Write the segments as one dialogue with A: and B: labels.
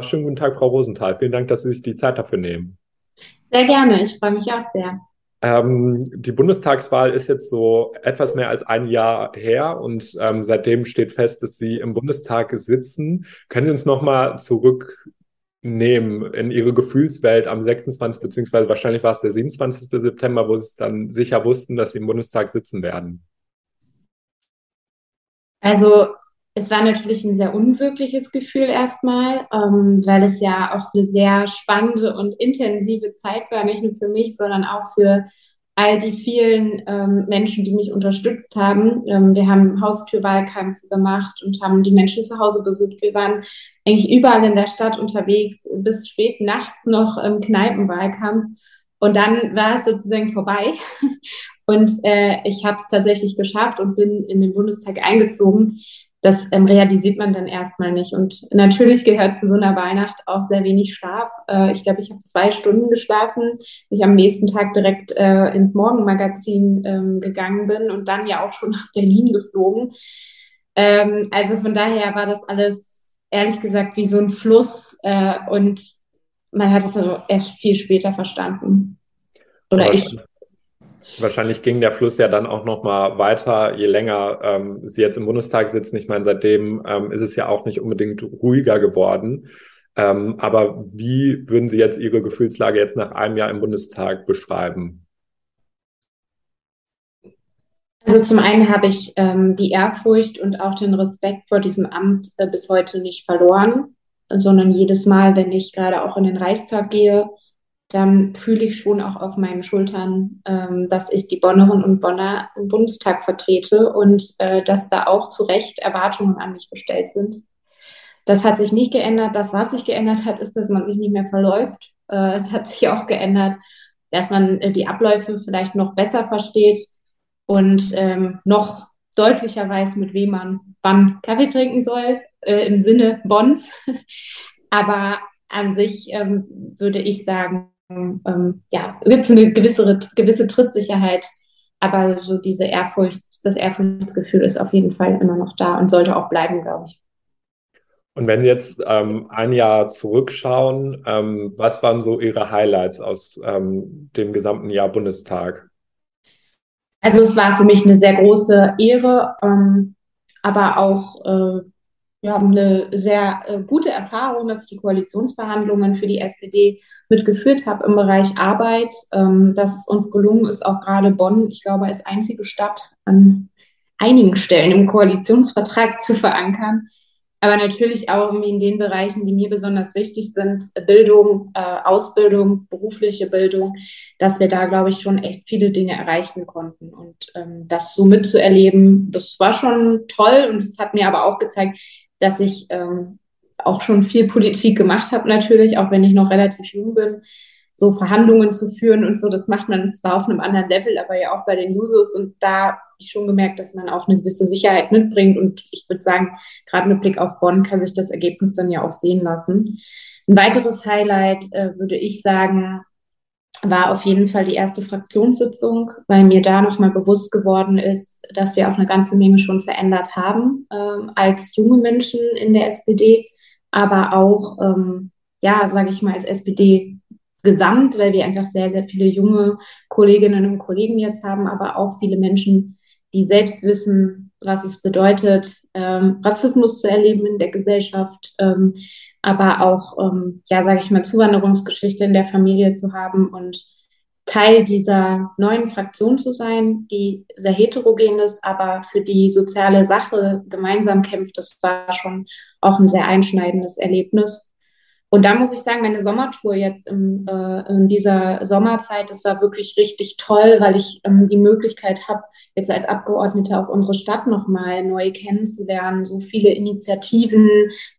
A: Schönen guten Tag, Frau Rosenthal. Vielen Dank, dass Sie sich die Zeit dafür nehmen.
B: Sehr gerne. Ich freue mich auch sehr.
A: Ähm, die Bundestagswahl ist jetzt so etwas mehr als ein Jahr her und ähm, seitdem steht fest, dass Sie im Bundestag sitzen. Können Sie uns nochmal zurücknehmen in Ihre Gefühlswelt am 26. beziehungsweise wahrscheinlich war es der 27. September, wo Sie es dann sicher wussten, dass Sie im Bundestag sitzen werden?
B: Also es war natürlich ein sehr unwirkliches Gefühl erstmal, ähm, weil es ja auch eine sehr spannende und intensive Zeit war, nicht nur für mich, sondern auch für all die vielen ähm, Menschen, die mich unterstützt haben. Ähm, wir haben Haustürwahlkämpfe gemacht und haben die Menschen zu Hause besucht. Wir waren eigentlich überall in der Stadt unterwegs, bis spät nachts noch im Kneipenwahlkampf. Und dann war es sozusagen vorbei. Und äh, ich habe es tatsächlich geschafft und bin in den Bundestag eingezogen das ähm, realisiert man dann erstmal nicht. Und natürlich gehört zu so einer Weihnacht auch sehr wenig Schlaf. Äh, ich glaube, ich habe zwei Stunden geschlafen, ich am nächsten Tag direkt äh, ins Morgenmagazin ähm, gegangen bin und dann ja auch schon nach Berlin geflogen. Ähm, also von daher war das alles ehrlich gesagt wie so ein Fluss äh, und man hat es also erst viel später verstanden. Oder ich.
A: Wahrscheinlich ging der Fluss ja dann auch noch mal weiter, je länger ähm, Sie jetzt im Bundestag sitzen. Ich meine, seitdem ähm, ist es ja auch nicht unbedingt ruhiger geworden. Ähm, aber wie würden Sie jetzt Ihre Gefühlslage jetzt nach einem Jahr im Bundestag beschreiben?
B: Also zum einen habe ich ähm, die Ehrfurcht und auch den Respekt vor diesem Amt äh, bis heute nicht verloren, sondern jedes Mal, wenn ich gerade auch in den Reichstag gehe, dann fühle ich schon auch auf meinen Schultern, ähm, dass ich die Bonnerinnen und Bonner im Bundestag vertrete und äh, dass da auch zu Recht Erwartungen an mich gestellt sind. Das hat sich nicht geändert. Das, was sich geändert hat, ist, dass man sich nicht mehr verläuft. Äh, es hat sich auch geändert, dass man äh, die Abläufe vielleicht noch besser versteht und ähm, noch deutlicher weiß, mit wem man wann Kaffee trinken soll, äh, im Sinne Bonds. Aber an sich ähm, würde ich sagen, ähm, ja, gibt es eine gewisse, gewisse Trittsicherheit, aber so diese Ehrfurcht, das Ehrfurchtsgefühl ist auf jeden Fall immer noch da und sollte auch bleiben, glaube ich.
A: Und wenn Sie jetzt ähm, ein Jahr zurückschauen, ähm, was waren so Ihre Highlights aus ähm, dem gesamten Jahr Bundestag?
B: Also es war für mich eine sehr große Ehre, ähm, aber auch äh, wir haben eine sehr äh, gute Erfahrung, dass ich die Koalitionsverhandlungen für die SPD mitgeführt habe im Bereich Arbeit. Ähm, dass es uns gelungen ist, auch gerade Bonn, ich glaube, als einzige Stadt an einigen Stellen im Koalitionsvertrag zu verankern. Aber natürlich auch in den Bereichen, die mir besonders wichtig sind, Bildung, äh, Ausbildung, berufliche Bildung, dass wir da, glaube ich, schon echt viele Dinge erreichen konnten. Und ähm, das so mitzuerleben, das war schon toll und es hat mir aber auch gezeigt, dass ich ähm, auch schon viel Politik gemacht habe, natürlich, auch wenn ich noch relativ jung bin, so Verhandlungen zu führen und so, das macht man zwar auf einem anderen Level, aber ja auch bei den Users und da habe ich schon gemerkt, dass man auch eine gewisse Sicherheit mitbringt und ich würde sagen, gerade mit Blick auf Bonn kann sich das Ergebnis dann ja auch sehen lassen. Ein weiteres Highlight äh, würde ich sagen, war auf jeden Fall die erste Fraktionssitzung, weil mir da nochmal bewusst geworden ist, dass wir auch eine ganze Menge schon verändert haben ähm, als junge Menschen in der SPD, aber auch, ähm, ja, sage ich mal, als SPD gesamt, weil wir einfach sehr, sehr viele junge Kolleginnen und Kollegen jetzt haben, aber auch viele Menschen, die selbst wissen, was es bedeutet, ähm, Rassismus zu erleben in der Gesellschaft, ähm, aber auch, ähm, ja, sage ich mal, Zuwanderungsgeschichte in der Familie zu haben und Teil dieser neuen Fraktion zu sein, die sehr heterogen ist, aber für die soziale Sache gemeinsam kämpft. Das war schon auch ein sehr einschneidendes Erlebnis. Und da muss ich sagen, meine Sommertour jetzt im, äh, in dieser Sommerzeit, das war wirklich richtig toll, weil ich ähm, die Möglichkeit habe, jetzt als Abgeordnete auch unsere Stadt nochmal neu kennenzulernen, so viele Initiativen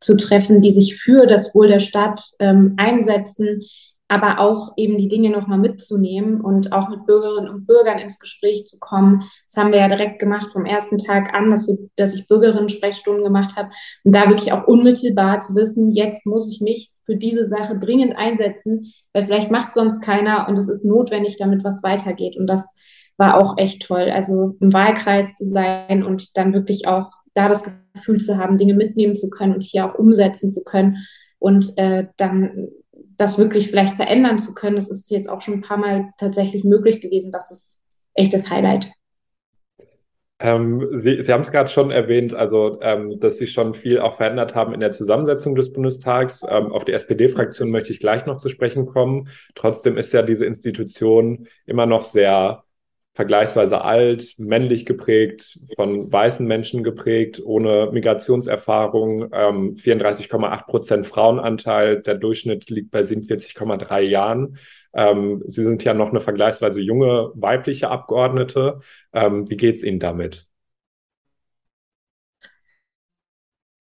B: zu treffen, die sich für das Wohl der Stadt ähm, einsetzen, aber auch eben die Dinge nochmal mitzunehmen und auch mit Bürgerinnen und Bürgern ins Gespräch zu kommen. Das haben wir ja direkt gemacht vom ersten Tag an, dass, wir, dass ich Bürgerinnen-Sprechstunden gemacht habe und da wirklich auch unmittelbar zu wissen, jetzt muss ich mich für diese Sache dringend einsetzen, weil vielleicht macht sonst keiner und es ist notwendig, damit was weitergeht. Und das war auch echt toll. Also im Wahlkreis zu sein und dann wirklich auch da das Gefühl zu haben, Dinge mitnehmen zu können und hier auch umsetzen zu können, und äh, dann das wirklich vielleicht verändern zu können. Das ist jetzt auch schon ein paar Mal tatsächlich möglich gewesen. Das ist echt das Highlight.
A: Ähm, Sie, Sie haben es gerade schon erwähnt, also ähm, dass Sie schon viel auch verändert haben in der Zusammensetzung des Bundestags. Ähm, auf die SPD-Fraktion möchte ich gleich noch zu sprechen kommen. Trotzdem ist ja diese Institution immer noch sehr vergleichsweise alt, männlich geprägt, von weißen Menschen geprägt, ohne Migrationserfahrung, ähm, 34,8 Prozent Frauenanteil, der Durchschnitt liegt bei 47,3 Jahren. Ähm, Sie sind ja noch eine vergleichsweise junge weibliche Abgeordnete. Ähm, wie geht es Ihnen damit?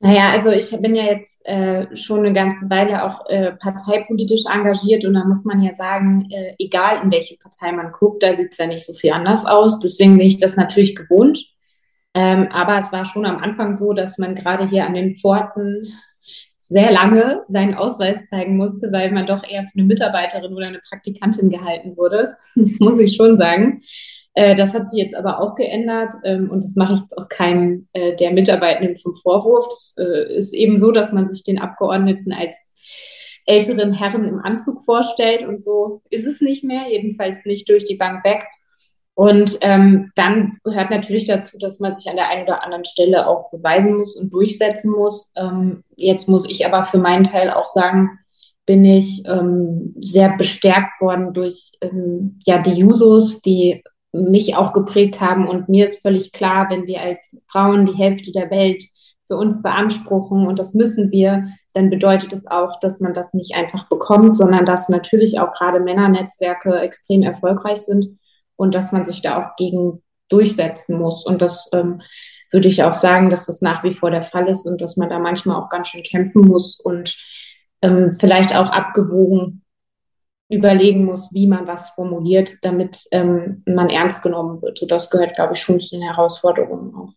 B: Naja, also ich bin ja jetzt äh, schon eine ganze Weile auch äh, parteipolitisch engagiert und da muss man ja sagen, äh, egal in welche Partei man guckt, da sieht es ja nicht so viel anders aus. Deswegen bin ich das natürlich gewohnt. Ähm, aber es war schon am Anfang so, dass man gerade hier an den Pforten sehr lange seinen Ausweis zeigen musste, weil man doch eher für eine Mitarbeiterin oder eine Praktikantin gehalten wurde. Das muss ich schon sagen. Äh, das hat sich jetzt aber auch geändert ähm, und das mache ich jetzt auch keinem äh, der Mitarbeitenden zum Vorwurf. Es äh, ist eben so, dass man sich den Abgeordneten als älteren Herren im Anzug vorstellt und so ist es nicht mehr, jedenfalls nicht durch die Bank weg. Und ähm, dann gehört natürlich dazu, dass man sich an der einen oder anderen Stelle auch beweisen muss und durchsetzen muss. Ähm, jetzt muss ich aber für meinen Teil auch sagen, bin ich ähm, sehr bestärkt worden durch ähm, ja die Jusos, die mich auch geprägt haben. Und mir ist völlig klar, wenn wir als Frauen die Hälfte der Welt für uns beanspruchen und das müssen wir, dann bedeutet es auch, dass man das nicht einfach bekommt, sondern dass natürlich auch gerade Männernetzwerke extrem erfolgreich sind und dass man sich da auch gegen durchsetzen muss. Und das ähm, würde ich auch sagen, dass das nach wie vor der Fall ist und dass man da manchmal auch ganz schön kämpfen muss und ähm, vielleicht auch abgewogen überlegen muss, wie man was formuliert, damit ähm, man ernst genommen wird. So das gehört, glaube ich, schon zu den Herausforderungen auch.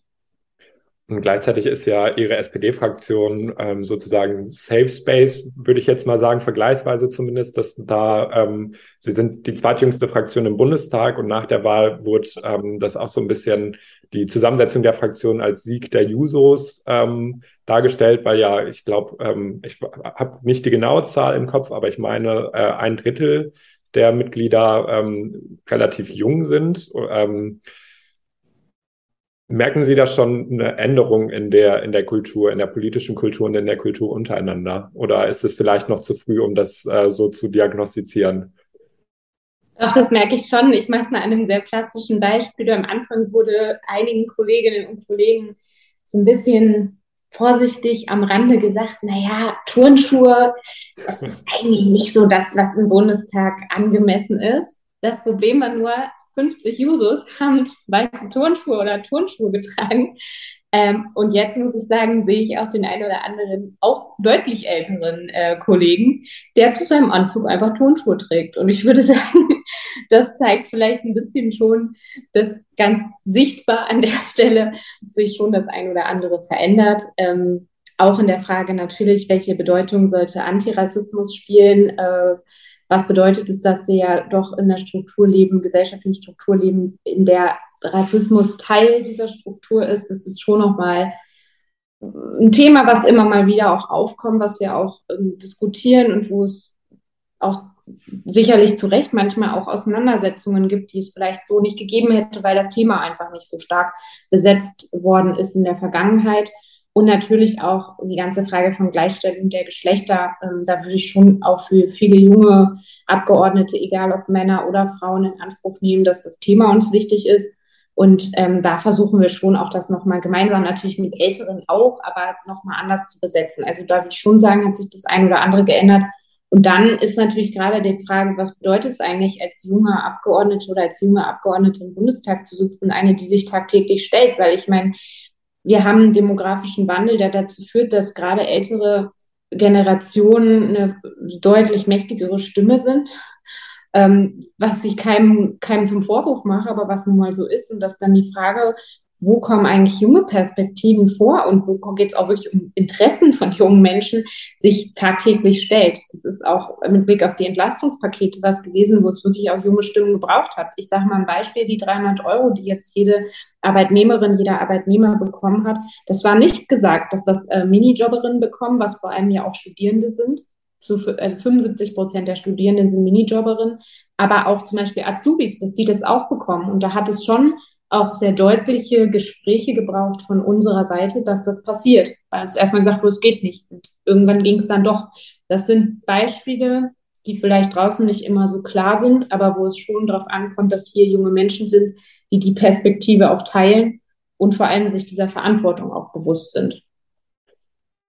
A: Und gleichzeitig ist ja Ihre SPD-Fraktion ähm, sozusagen Safe Space, würde ich jetzt mal sagen, vergleichsweise zumindest, dass da ähm, Sie sind die zweitjüngste Fraktion im Bundestag und nach der Wahl wurde ähm, das auch so ein bisschen die Zusammensetzung der Fraktion als Sieg der Jusos ähm, dargestellt, weil ja, ich glaube, ähm, ich habe nicht die genaue Zahl im Kopf, aber ich meine, äh, ein Drittel der Mitglieder ähm, relativ jung sind. Ähm, Merken Sie da schon eine Änderung in der, in der Kultur, in der politischen Kultur und in der Kultur untereinander? Oder ist es vielleicht noch zu früh, um das äh, so zu diagnostizieren?
B: Doch, das merke ich schon. Ich mache es mal an einem sehr plastischen Beispiel. Am Anfang wurde einigen Kolleginnen und Kollegen so ein bisschen vorsichtig am Rande gesagt, naja, Turnschuhe, das ist eigentlich nicht so das, was im Bundestag angemessen ist. Das Problem war nur, 50 Jusos haben weiße Turnschuhe oder Turnschuhe getragen. Ähm, und jetzt muss ich sagen, sehe ich auch den einen oder anderen, auch deutlich älteren äh, Kollegen, der zu seinem Anzug einfach Turnschuhe trägt. Und ich würde sagen, das zeigt vielleicht ein bisschen schon, dass ganz sichtbar an der Stelle sich schon das ein oder andere verändert. Ähm, auch in der Frage natürlich, welche Bedeutung sollte Antirassismus spielen? Äh, was bedeutet es, dass wir ja doch in der Struktur leben, gesellschaftlichen Struktur leben, in der Rassismus Teil dieser Struktur ist? Das ist schon nochmal ein Thema, was immer mal wieder auch aufkommt, was wir auch ähm, diskutieren und wo es auch sicherlich zu Recht manchmal auch Auseinandersetzungen gibt, die es vielleicht so nicht gegeben hätte, weil das Thema einfach nicht so stark besetzt worden ist in der Vergangenheit. Und natürlich auch die ganze Frage von Gleichstellung der Geschlechter. Ähm, da würde ich schon auch für viele junge Abgeordnete, egal ob Männer oder Frauen, in Anspruch nehmen, dass das Thema uns wichtig ist. Und ähm, da versuchen wir schon auch das nochmal gemeinsam, natürlich mit Älteren auch, aber nochmal anders zu besetzen. Also da würde ich schon sagen, hat sich das ein oder andere geändert. Und dann ist natürlich gerade die Frage, was bedeutet es eigentlich, als junger Abgeordnete oder als junge Abgeordnete im Bundestag zu sitzen, eine, die sich tagtäglich stellt, weil ich meine, wir haben einen demografischen Wandel, der dazu führt, dass gerade ältere Generationen eine deutlich mächtigere Stimme sind, ähm, was ich keinem, keinem zum Vorwurf mache, aber was nun mal so ist. Und dass dann die Frage wo kommen eigentlich junge Perspektiven vor und wo geht es auch wirklich um Interessen von jungen Menschen, sich tagtäglich stellt. Das ist auch mit Blick auf die Entlastungspakete was gewesen, wo es wirklich auch junge Stimmen gebraucht hat. Ich sage mal ein Beispiel, die 300 Euro, die jetzt jede Arbeitnehmerin, jeder Arbeitnehmer bekommen hat. Das war nicht gesagt, dass das äh, Minijobberinnen bekommen, was vor allem ja auch Studierende sind. Zu, also 75 Prozent der Studierenden sind Minijobberinnen, aber auch zum Beispiel Azubis, dass die das auch bekommen. Und da hat es schon auch sehr deutliche Gespräche gebraucht von unserer Seite, dass das passiert. Weil uns erstmal gesagt wurde, es geht nicht. Und irgendwann ging es dann doch. Das sind Beispiele, die vielleicht draußen nicht immer so klar sind, aber wo es schon darauf ankommt, dass hier junge Menschen sind, die die Perspektive auch teilen und vor allem sich dieser Verantwortung auch bewusst sind.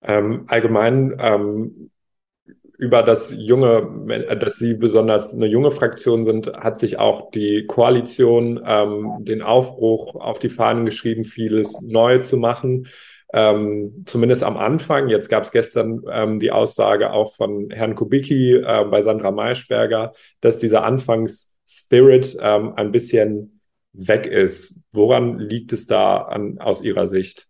A: Ähm, allgemein ähm, über das junge, dass Sie besonders eine junge Fraktion sind, hat sich auch die Koalition ähm, den Aufbruch auf die Fahnen geschrieben, vieles neu zu machen. Ähm, zumindest am Anfang. Jetzt gab es gestern ähm, die Aussage auch von Herrn Kubicki äh, bei Sandra Maischberger, dass dieser Anfangsspirit ähm, ein bisschen weg ist. Woran liegt es da an, aus Ihrer Sicht?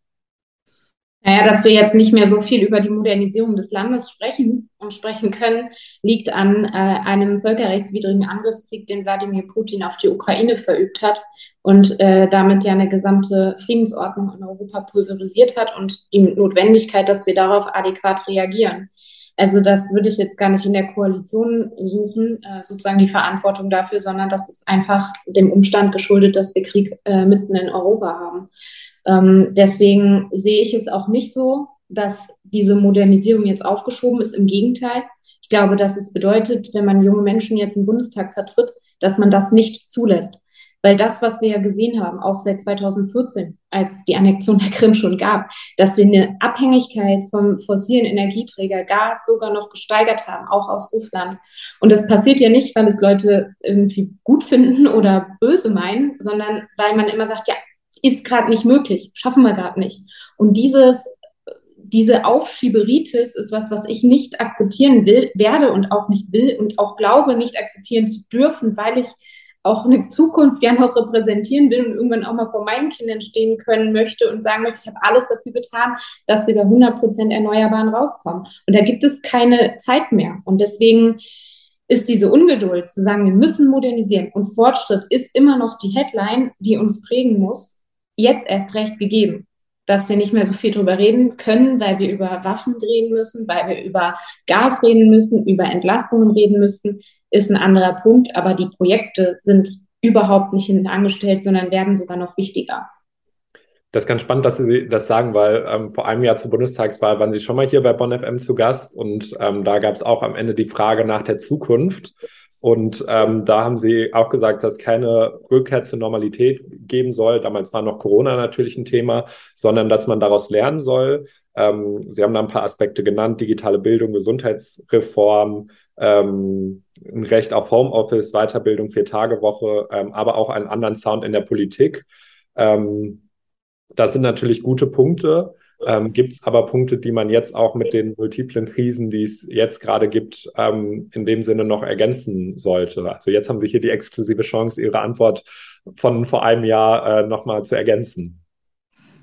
B: Naja, dass wir jetzt nicht mehr so viel über die Modernisierung des Landes sprechen und sprechen können, liegt an äh, einem völkerrechtswidrigen Angriffskrieg, den Wladimir Putin auf die Ukraine verübt hat und äh, damit ja eine gesamte Friedensordnung in Europa pulverisiert hat und die Notwendigkeit, dass wir darauf adäquat reagieren. Also das würde ich jetzt gar nicht in der Koalition suchen, äh, sozusagen die Verantwortung dafür, sondern das ist einfach dem Umstand geschuldet, dass wir Krieg äh, mitten in Europa haben. Ähm, deswegen sehe ich es auch nicht so, dass diese Modernisierung jetzt aufgeschoben ist. Im Gegenteil. Ich glaube, dass es bedeutet, wenn man junge Menschen jetzt im Bundestag vertritt, dass man das nicht zulässt. Weil das, was wir ja gesehen haben, auch seit 2014, als die Annexion der Krim schon gab, dass wir eine Abhängigkeit vom fossilen Energieträger Gas sogar noch gesteigert haben, auch aus Russland. Und das passiert ja nicht, weil es Leute irgendwie gut finden oder böse meinen, sondern weil man immer sagt, ja, ist gerade nicht möglich, schaffen wir gerade nicht. Und dieses, diese Aufschieberitis ist was, was ich nicht akzeptieren will, werde und auch nicht will und auch glaube, nicht akzeptieren zu dürfen, weil ich auch eine Zukunft ja noch repräsentieren will und irgendwann auch mal vor meinen Kindern stehen können möchte und sagen möchte, ich habe alles dafür getan, dass wir bei 100 Prozent Erneuerbaren rauskommen. Und da gibt es keine Zeit mehr. Und deswegen ist diese Ungeduld zu sagen, wir müssen modernisieren und Fortschritt ist immer noch die Headline, die uns prägen muss jetzt erst recht gegeben, dass wir nicht mehr so viel drüber reden können, weil wir über Waffen reden müssen, weil wir über Gas reden müssen, über Entlastungen reden müssen, ist ein anderer Punkt. Aber die Projekte sind überhaupt nicht hinten angestellt, sondern werden sogar noch wichtiger.
A: Das ist ganz spannend, dass Sie das sagen, weil ähm, vor einem Jahr zur Bundestagswahl waren Sie schon mal hier bei Bonn FM zu Gast und ähm, da gab es auch am Ende die Frage nach der Zukunft. Und ähm, da haben sie auch gesagt, dass keine Rückkehr zur Normalität geben soll. Damals war noch Corona natürlich ein Thema, sondern dass man daraus lernen soll. Ähm, sie haben da ein paar Aspekte genannt, digitale Bildung, Gesundheitsreform, ähm, ein Recht auf Homeoffice, Weiterbildung, Vier-Tage-Woche, ähm, aber auch einen anderen Sound in der Politik. Ähm, das sind natürlich gute Punkte. Ähm, gibt es aber Punkte, die man jetzt auch mit den multiplen Krisen, die es jetzt gerade gibt, ähm, in dem Sinne noch ergänzen sollte? Also jetzt haben Sie hier die exklusive Chance, Ihre Antwort von vor einem Jahr äh, nochmal zu ergänzen.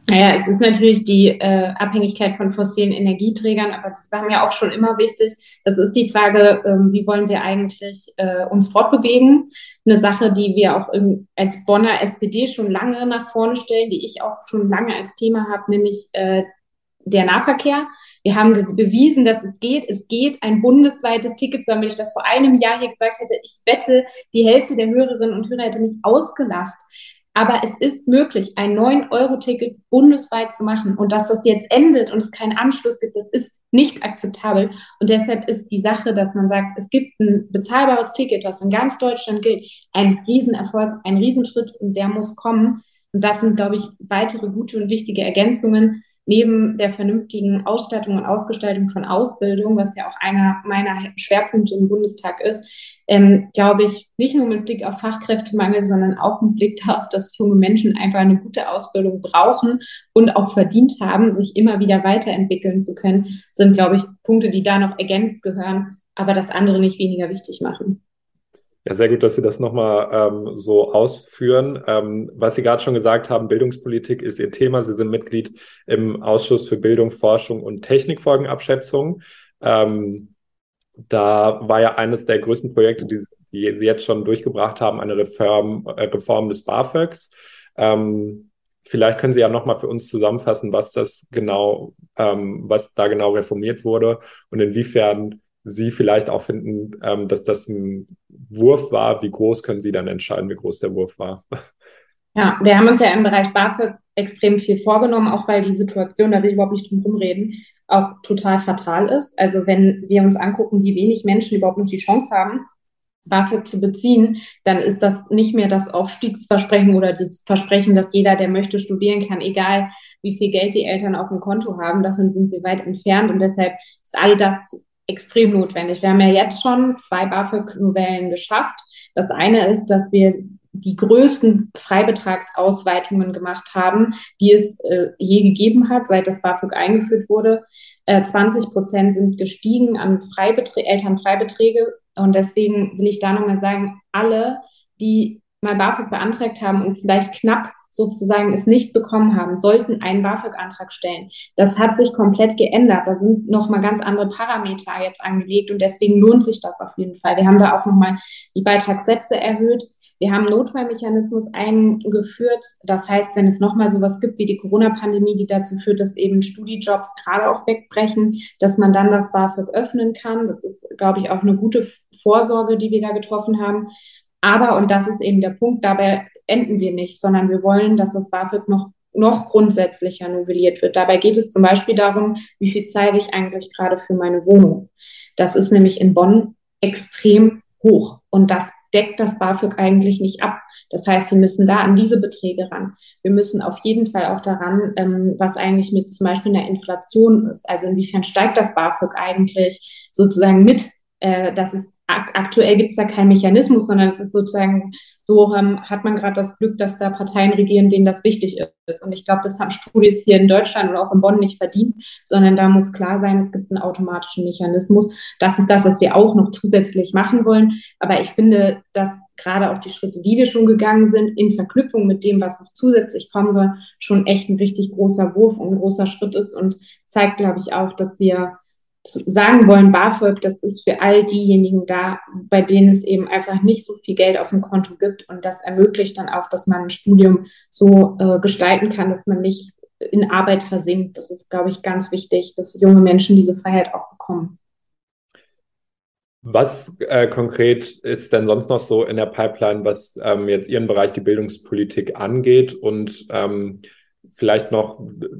B: Naja, es ist natürlich die äh, Abhängigkeit von fossilen Energieträgern, aber das war mir auch schon immer wichtig. Das ist die Frage, ähm, wie wollen wir eigentlich äh, uns fortbewegen? Eine Sache, die wir auch im, als Bonner SPD schon lange nach vorne stellen, die ich auch schon lange als Thema habe, nämlich äh, der Nahverkehr. Wir haben bewiesen, dass es geht. Es geht ein bundesweites Ticket. So wenn ich das vor einem Jahr hier gesagt hätte, ich wette, die Hälfte der Hörerinnen und Hörer hätte mich ausgelacht. Aber es ist möglich, ein 9-Euro-Ticket bundesweit zu machen. Und dass das jetzt endet und es keinen Anschluss gibt, das ist nicht akzeptabel. Und deshalb ist die Sache, dass man sagt, es gibt ein bezahlbares Ticket, was in ganz Deutschland gilt, ein Riesenerfolg, ein Riesenschritt und der muss kommen. Und das sind, glaube ich, weitere gute und wichtige Ergänzungen, neben der vernünftigen Ausstattung und Ausgestaltung von Ausbildung, was ja auch einer meiner Schwerpunkte im Bundestag ist, ähm, glaube ich, nicht nur mit Blick auf Fachkräftemangel, sondern auch mit Blick darauf, dass junge Menschen einfach eine gute Ausbildung brauchen und auch verdient haben, sich immer wieder weiterentwickeln zu können, sind, glaube ich, Punkte, die da noch ergänzt gehören, aber das andere nicht weniger wichtig machen.
A: Ja, sehr gut, dass Sie das nochmal ähm, so ausführen. Ähm, was Sie gerade schon gesagt haben, Bildungspolitik ist Ihr Thema. Sie sind Mitglied im Ausschuss für Bildung, Forschung und Technikfolgenabschätzung. Ähm, da war ja eines der größten Projekte, die, Sie jetzt schon durchgebracht haben, eine Reform, äh, Reform des BAföGs. Ähm, vielleicht können Sie ja nochmal für uns zusammenfassen, was das genau, ähm, was da genau reformiert wurde und inwiefern Sie vielleicht auch finden, ähm, dass das ein Wurf war. Wie groß können Sie dann entscheiden, wie groß der Wurf war?
B: Ja, wir haben uns ja im Bereich BAföG extrem viel vorgenommen, auch weil die Situation, da will ich überhaupt nicht drum rumreden, auch total fatal ist. Also wenn wir uns angucken, wie wenig Menschen überhaupt noch die Chance haben, BAföG zu beziehen, dann ist das nicht mehr das Aufstiegsversprechen oder das Versprechen, dass jeder, der möchte, studieren kann, egal wie viel Geld die Eltern auf dem Konto haben. Davon sind wir weit entfernt und deshalb ist all das extrem notwendig. Wir haben ja jetzt schon zwei BAföG-Novellen geschafft. Das eine ist, dass wir die größten Freibetragsausweitungen gemacht haben, die es äh, je gegeben hat, seit das BAföG eingeführt wurde. Äh, 20 Prozent sind gestiegen an Freibeträ Elternfreibeträge. Und deswegen will ich da nochmal sagen, alle, die mal BAföG beantragt haben und vielleicht knapp sozusagen es nicht bekommen haben, sollten einen BAföG-Antrag stellen. Das hat sich komplett geändert. Da sind nochmal ganz andere Parameter jetzt angelegt und deswegen lohnt sich das auf jeden Fall. Wir haben da auch nochmal die Beitragssätze erhöht. Wir haben Notfallmechanismus eingeführt. Das heißt, wenn es nochmal sowas gibt wie die Corona-Pandemie, die dazu führt, dass eben Studijobs gerade auch wegbrechen, dass man dann das BAföG öffnen kann. Das ist, glaube ich, auch eine gute Vorsorge, die wir da getroffen haben. Aber, und das ist eben der Punkt, dabei enden wir nicht, sondern wir wollen, dass das BAföG noch, noch grundsätzlicher novelliert wird. Dabei geht es zum Beispiel darum, wie viel zahle ich eigentlich gerade für meine Wohnung. Das ist nämlich in Bonn extrem hoch und das deckt das BAföG eigentlich nicht ab. Das heißt, Sie müssen da an diese Beträge ran. Wir müssen auf jeden Fall auch daran, ähm, was eigentlich mit zum Beispiel einer Inflation ist. Also inwiefern steigt das BAföG eigentlich sozusagen mit? Äh, das ist aktuell gibt es da keinen Mechanismus, sondern es ist sozusagen so, ähm, hat man gerade das Glück, dass da Parteien regieren, denen das wichtig ist. Und ich glaube, das haben Studis hier in Deutschland oder auch in Bonn nicht verdient, sondern da muss klar sein, es gibt einen automatischen Mechanismus. Das ist das, was wir auch noch zusätzlich machen wollen. Aber ich finde, dass gerade auch die Schritte, die wir schon gegangen sind, in Verknüpfung mit dem, was noch zusätzlich kommen soll, schon echt ein richtig großer Wurf und ein großer Schritt ist und zeigt, glaube ich, auch, dass wir sagen wollen, BAföG, das ist für all diejenigen da, bei denen es eben einfach nicht so viel Geld auf dem Konto gibt. Und das ermöglicht dann auch, dass man ein Studium so äh, gestalten kann, dass man nicht in Arbeit versinkt. Das ist, glaube ich, ganz wichtig, dass junge Menschen diese Freiheit auch bekommen.
A: Was äh, konkret ist denn sonst noch so in der Pipeline, was ähm, jetzt Ihren Bereich, die Bildungspolitik angeht? Und ähm, vielleicht noch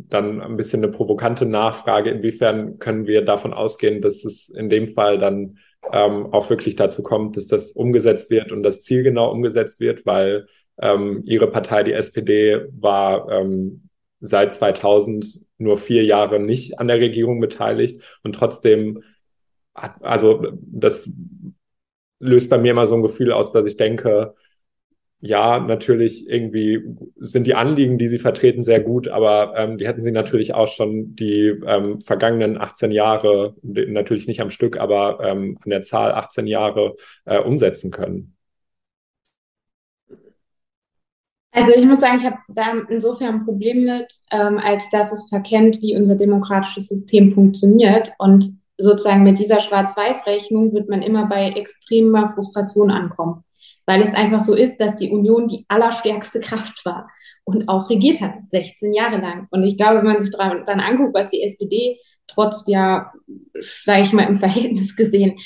A: dann ein bisschen eine provokante Nachfrage, inwiefern können wir davon ausgehen, dass es in dem Fall dann ähm, auch wirklich dazu kommt, dass das umgesetzt wird und das Ziel genau umgesetzt wird, weil ähm, Ihre Partei, die SPD, war ähm, seit 2000 nur vier Jahre nicht an der Regierung beteiligt und trotzdem hat, also das löst bei mir immer so ein Gefühl aus, dass ich denke, ja, natürlich irgendwie sind die Anliegen, die sie vertreten, sehr gut, aber ähm, die hätten sie natürlich auch schon die ähm, vergangenen 18 Jahre, natürlich nicht am Stück, aber ähm, an der Zahl 18 Jahre äh, umsetzen können.
B: Also ich muss sagen, ich habe da insofern ein Problem mit, ähm, als dass es verkennt, wie unser demokratisches System funktioniert. Und sozusagen mit dieser Schwarz-Weiß-Rechnung wird man immer bei extremer Frustration ankommen weil es einfach so ist, dass die Union die allerstärkste Kraft war und auch regiert hat, 16 Jahre lang. Und ich glaube, wenn man sich dann anguckt, was die SPD trotz ja, sage ich mal im Verhältnis gesehen,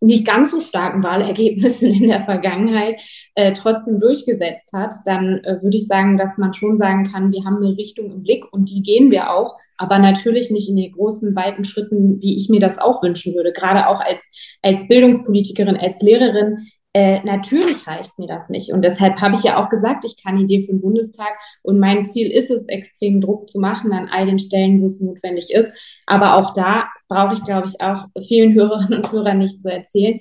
B: nicht ganz so starken Wahlergebnissen in der Vergangenheit äh, trotzdem durchgesetzt hat, dann äh, würde ich sagen, dass man schon sagen kann, wir haben eine Richtung im Blick und die gehen wir auch, aber natürlich nicht in den großen, weiten Schritten, wie ich mir das auch wünschen würde. Gerade auch als, als Bildungspolitikerin, als Lehrerin äh, natürlich reicht mir das nicht. Und deshalb habe ich ja auch gesagt, ich kandidiere für den Bundestag und mein Ziel ist es, extrem Druck zu machen an all den Stellen, wo es notwendig ist. Aber auch da brauche ich, glaube ich, auch vielen Hörerinnen und Hörern nicht zu erzählen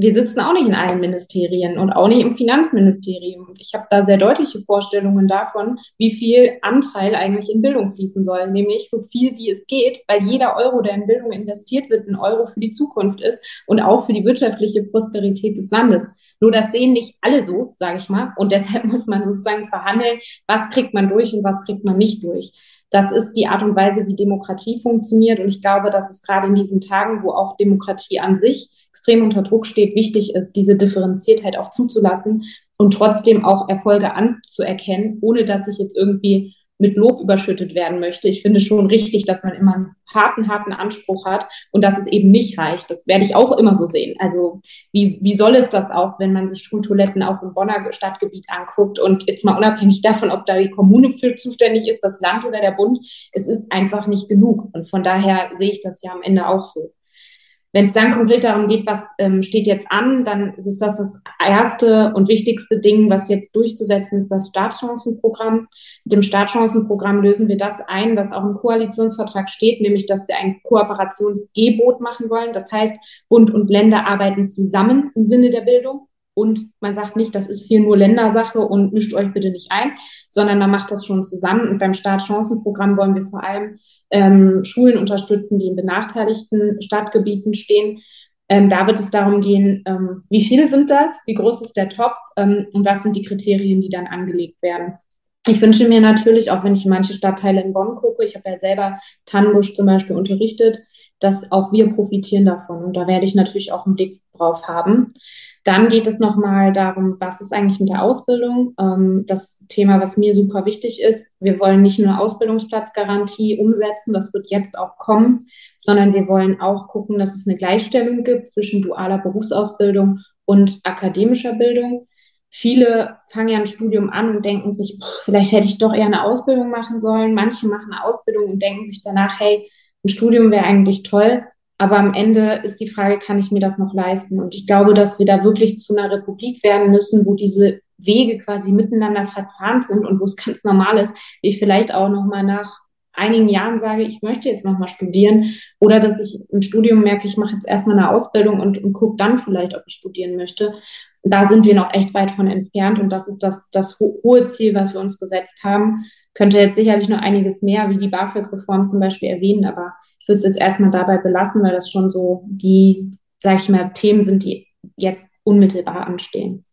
B: wir sitzen auch nicht in allen Ministerien und auch nicht im Finanzministerium. Ich habe da sehr deutliche Vorstellungen davon, wie viel Anteil eigentlich in Bildung fließen soll, nämlich so viel wie es geht, weil jeder Euro, der in Bildung investiert wird, ein Euro für die Zukunft ist und auch für die wirtschaftliche Prosperität des Landes. Nur das sehen nicht alle so, sage ich mal. Und deshalb muss man sozusagen verhandeln, was kriegt man durch und was kriegt man nicht durch. Das ist die Art und Weise, wie Demokratie funktioniert. Und ich glaube, dass es gerade in diesen Tagen, wo auch Demokratie an sich extrem unter Druck steht, wichtig ist, diese Differenziertheit auch zuzulassen und trotzdem auch Erfolge anzuerkennen, ohne dass ich jetzt irgendwie mit Lob überschüttet werden möchte. Ich finde schon richtig, dass man immer einen harten, harten Anspruch hat und dass es eben nicht reicht. Das werde ich auch immer so sehen. Also wie, wie soll es das auch, wenn man sich Schultoiletten auch im Bonner Stadtgebiet anguckt und jetzt mal unabhängig davon, ob da die Kommune für zuständig ist, das Land oder der Bund, es ist einfach nicht genug. Und von daher sehe ich das ja am Ende auch so. Wenn es dann konkret darum geht, was ähm, steht jetzt an, dann ist das das erste und wichtigste Ding, was jetzt durchzusetzen ist, das Startchancenprogramm. Mit dem Startchancenprogramm lösen wir das ein, was auch im Koalitionsvertrag steht, nämlich dass wir ein Kooperationsgebot machen wollen. Das heißt, Bund und Länder arbeiten zusammen im Sinne der Bildung. Und man sagt nicht, das ist hier nur Ländersache und mischt euch bitte nicht ein, sondern man macht das schon zusammen. Und beim Startchancenprogramm wollen wir vor allem ähm, Schulen unterstützen, die in benachteiligten Stadtgebieten stehen. Ähm, da wird es darum gehen, ähm, wie viele sind das, wie groß ist der Top ähm, und was sind die Kriterien, die dann angelegt werden. Ich wünsche mir natürlich, auch wenn ich manche Stadtteile in Bonn gucke, ich habe ja selber Tannenbusch zum Beispiel unterrichtet, dass auch wir profitieren davon. Und da werde ich natürlich auch einen Blick drauf haben. Dann geht es nochmal darum, was ist eigentlich mit der Ausbildung? Ähm, das Thema, was mir super wichtig ist, wir wollen nicht nur Ausbildungsplatzgarantie umsetzen, das wird jetzt auch kommen, sondern wir wollen auch gucken, dass es eine Gleichstellung gibt zwischen dualer Berufsausbildung und akademischer Bildung. Viele fangen ja ein Studium an und denken sich, vielleicht hätte ich doch eher eine Ausbildung machen sollen. Manche machen eine Ausbildung und denken sich danach, hey, ein Studium wäre eigentlich toll. Aber am Ende ist die Frage, kann ich mir das noch leisten? Und ich glaube, dass wir da wirklich zu einer Republik werden müssen, wo diese Wege quasi miteinander verzahnt sind und wo es ganz normal ist, ich vielleicht auch noch mal nach einigen Jahren sage, ich möchte jetzt noch mal studieren oder dass ich im Studium merke, ich mache jetzt erstmal eine Ausbildung und, und gucke dann vielleicht, ob ich studieren möchte. Da sind wir noch echt weit von entfernt und das ist das, das hohe Ziel, was wir uns gesetzt haben. Könnte jetzt sicherlich noch einiges mehr, wie die BAföG-Reform zum Beispiel erwähnen, aber würde es jetzt erstmal dabei belassen, weil das schon so die, sage ich mal, Themen sind, die jetzt unmittelbar anstehen.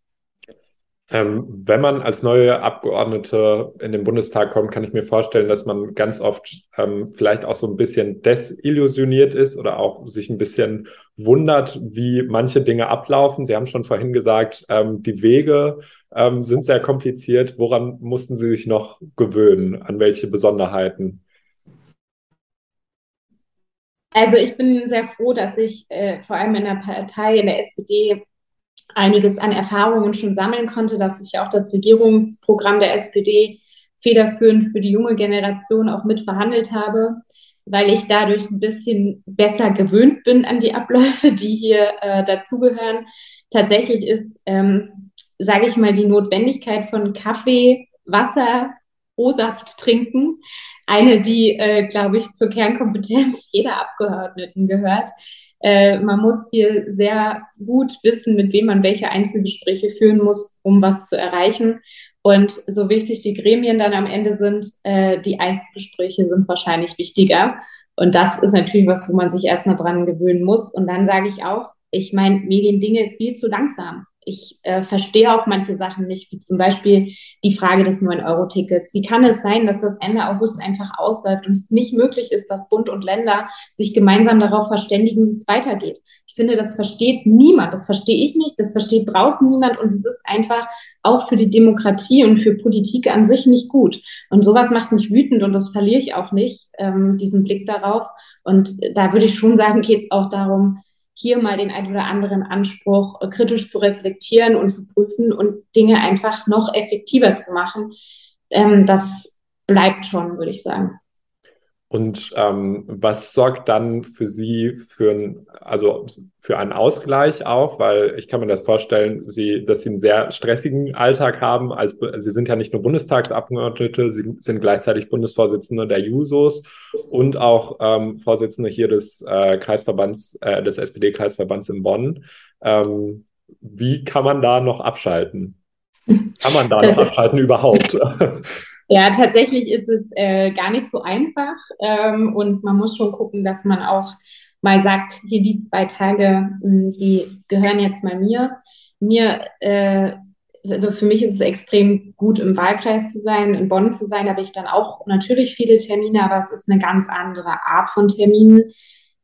A: Ähm, wenn man als neue Abgeordnete in den Bundestag kommt, kann ich mir vorstellen, dass man ganz oft ähm, vielleicht auch so ein bisschen desillusioniert ist oder auch sich ein bisschen wundert, wie manche Dinge ablaufen. Sie haben schon vorhin gesagt, ähm, die Wege ähm, sind sehr kompliziert. Woran mussten Sie sich noch gewöhnen? An welche Besonderheiten?
B: Also ich bin sehr froh, dass ich äh, vor allem in der Partei, in der SPD, einiges an Erfahrungen schon sammeln konnte, dass ich auch das Regierungsprogramm der SPD federführend für die junge Generation auch mitverhandelt habe, weil ich dadurch ein bisschen besser gewöhnt bin an die Abläufe, die hier äh, dazugehören. Tatsächlich ist, ähm, sage ich mal, die Notwendigkeit von Kaffee, Wasser, O-Saft trinken eine, die, äh, glaube ich, zur Kernkompetenz jeder Abgeordneten gehört. Äh, man muss hier sehr gut wissen, mit wem man welche Einzelgespräche führen muss, um was zu erreichen. Und so wichtig die Gremien dann am Ende sind, äh, die Einzelgespräche sind wahrscheinlich wichtiger. Und das ist natürlich was, wo man sich erstmal dran gewöhnen muss. Und dann sage ich auch, ich meine, mir gehen Dinge viel zu langsam ich äh, verstehe auch manche Sachen nicht, wie zum Beispiel die Frage des 9-Euro-Tickets. Wie kann es sein, dass das Ende August einfach ausläuft und es nicht möglich ist, dass Bund und Länder sich gemeinsam darauf verständigen, wie es weitergeht? Ich finde, das versteht niemand. Das verstehe ich nicht. Das versteht draußen niemand. Und es ist einfach auch für die Demokratie und für Politik an sich nicht gut. Und sowas macht mich wütend und das verliere ich auch nicht, ähm, diesen Blick darauf. Und da würde ich schon sagen, geht es auch darum, hier mal den ein oder anderen Anspruch äh, kritisch zu reflektieren und zu prüfen und Dinge einfach noch effektiver zu machen. Ähm, das bleibt schon, würde ich sagen.
A: Und ähm, was sorgt dann für Sie für, ein, also für einen Ausgleich auch? Weil ich kann mir das vorstellen, Sie, dass Sie einen sehr stressigen Alltag haben. Als, Sie sind ja nicht nur Bundestagsabgeordnete, Sie sind gleichzeitig Bundesvorsitzende der Jusos und auch ähm, Vorsitzende hier des äh, Kreisverbands, äh, des SPD-Kreisverbands in Bonn. Ähm, wie kann man da noch abschalten? Kann man da noch abschalten überhaupt?
B: Ja, tatsächlich ist es äh, gar nicht so einfach ähm, und man muss schon gucken, dass man auch mal sagt, hier die zwei Tage, hm, die gehören jetzt mal mir. mir, äh, also für mich ist es extrem gut, im Wahlkreis zu sein, in Bonn zu sein. Da habe ich dann auch natürlich viele Termine, aber es ist eine ganz andere Art von Terminen.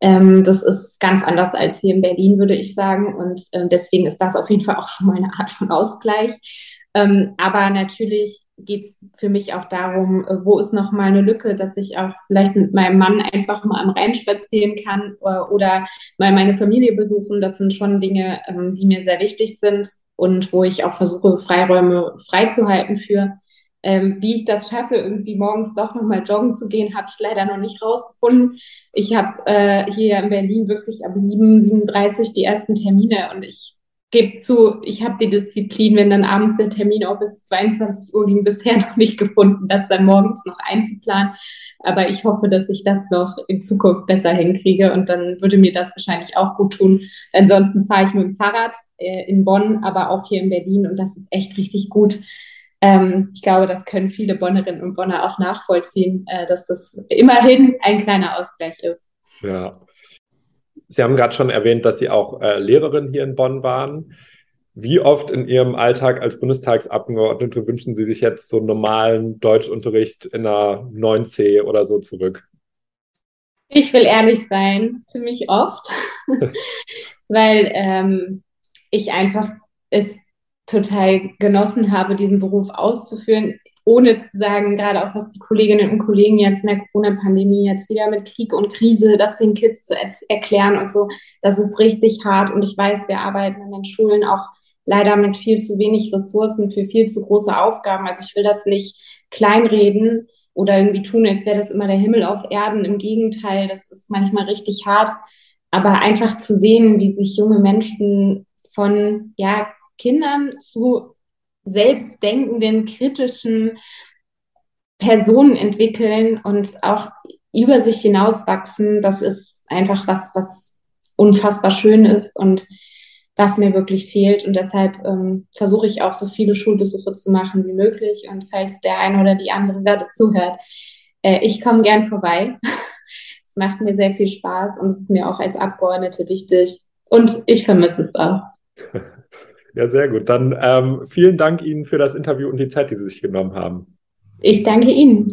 B: Ähm, das ist ganz anders als hier in Berlin, würde ich sagen. Und äh, deswegen ist das auf jeden Fall auch schon mal eine Art von Ausgleich. Ähm, aber natürlich geht es für mich auch darum, äh, wo ist noch mal eine Lücke, dass ich auch vielleicht mit meinem Mann einfach mal am Rhein spazieren kann oder, äh, oder mal meine Familie besuchen. Das sind schon Dinge, ähm, die mir sehr wichtig sind und wo ich auch versuche, Freiräume freizuhalten für. Ähm, wie ich das schaffe, irgendwie morgens doch nochmal joggen zu gehen, habe ich leider noch nicht rausgefunden. Ich habe äh, hier in Berlin wirklich ab 7, 37 die ersten Termine und ich gebe zu, ich habe die Disziplin, wenn dann abends der Termin auch bis 22 Uhr ging, bisher noch nicht gefunden, das dann morgens noch einzuplanen. Aber ich hoffe, dass ich das noch in Zukunft besser hinkriege und dann würde mir das wahrscheinlich auch gut tun. Ansonsten fahre ich mit dem Fahrrad äh, in Bonn, aber auch hier in Berlin und das ist echt richtig gut. Ähm, ich glaube, das können viele Bonnerinnen und Bonner auch nachvollziehen, äh, dass das immerhin ein kleiner Ausgleich ist.
A: Ja. Sie haben gerade schon erwähnt, dass Sie auch äh, Lehrerin hier in Bonn waren. Wie oft in Ihrem Alltag als Bundestagsabgeordnete wünschen Sie sich jetzt so einen normalen Deutschunterricht in einer 9c oder so zurück?
B: Ich will ehrlich sein, ziemlich oft, weil ähm, ich einfach es total genossen habe, diesen Beruf auszuführen, ohne zu sagen, gerade auch was die Kolleginnen und Kollegen jetzt in der Corona-Pandemie jetzt wieder mit Krieg und Krise, das den Kids zu erklären und so, das ist richtig hart. Und ich weiß, wir arbeiten an den Schulen auch leider mit viel zu wenig Ressourcen für viel zu große Aufgaben. Also ich will das nicht kleinreden oder irgendwie tun, als wäre das immer der Himmel auf Erden. Im Gegenteil, das ist manchmal richtig hart. Aber einfach zu sehen, wie sich junge Menschen von ja, Kindern zu selbstdenkenden, kritischen Personen entwickeln und auch über sich hinauswachsen, das ist einfach was, was unfassbar schön ist und was mir wirklich fehlt. Und deshalb ähm, versuche ich auch so viele Schulbesuche zu machen wie möglich. Und falls der eine oder die andere gerade zuhört, äh, ich komme gern vorbei. es macht mir sehr viel Spaß und es ist mir auch als Abgeordnete wichtig. Und ich vermisse es auch.
A: Ja, sehr gut. Dann ähm, vielen Dank Ihnen für das Interview und die Zeit, die Sie sich genommen haben.
B: Ich danke Ihnen.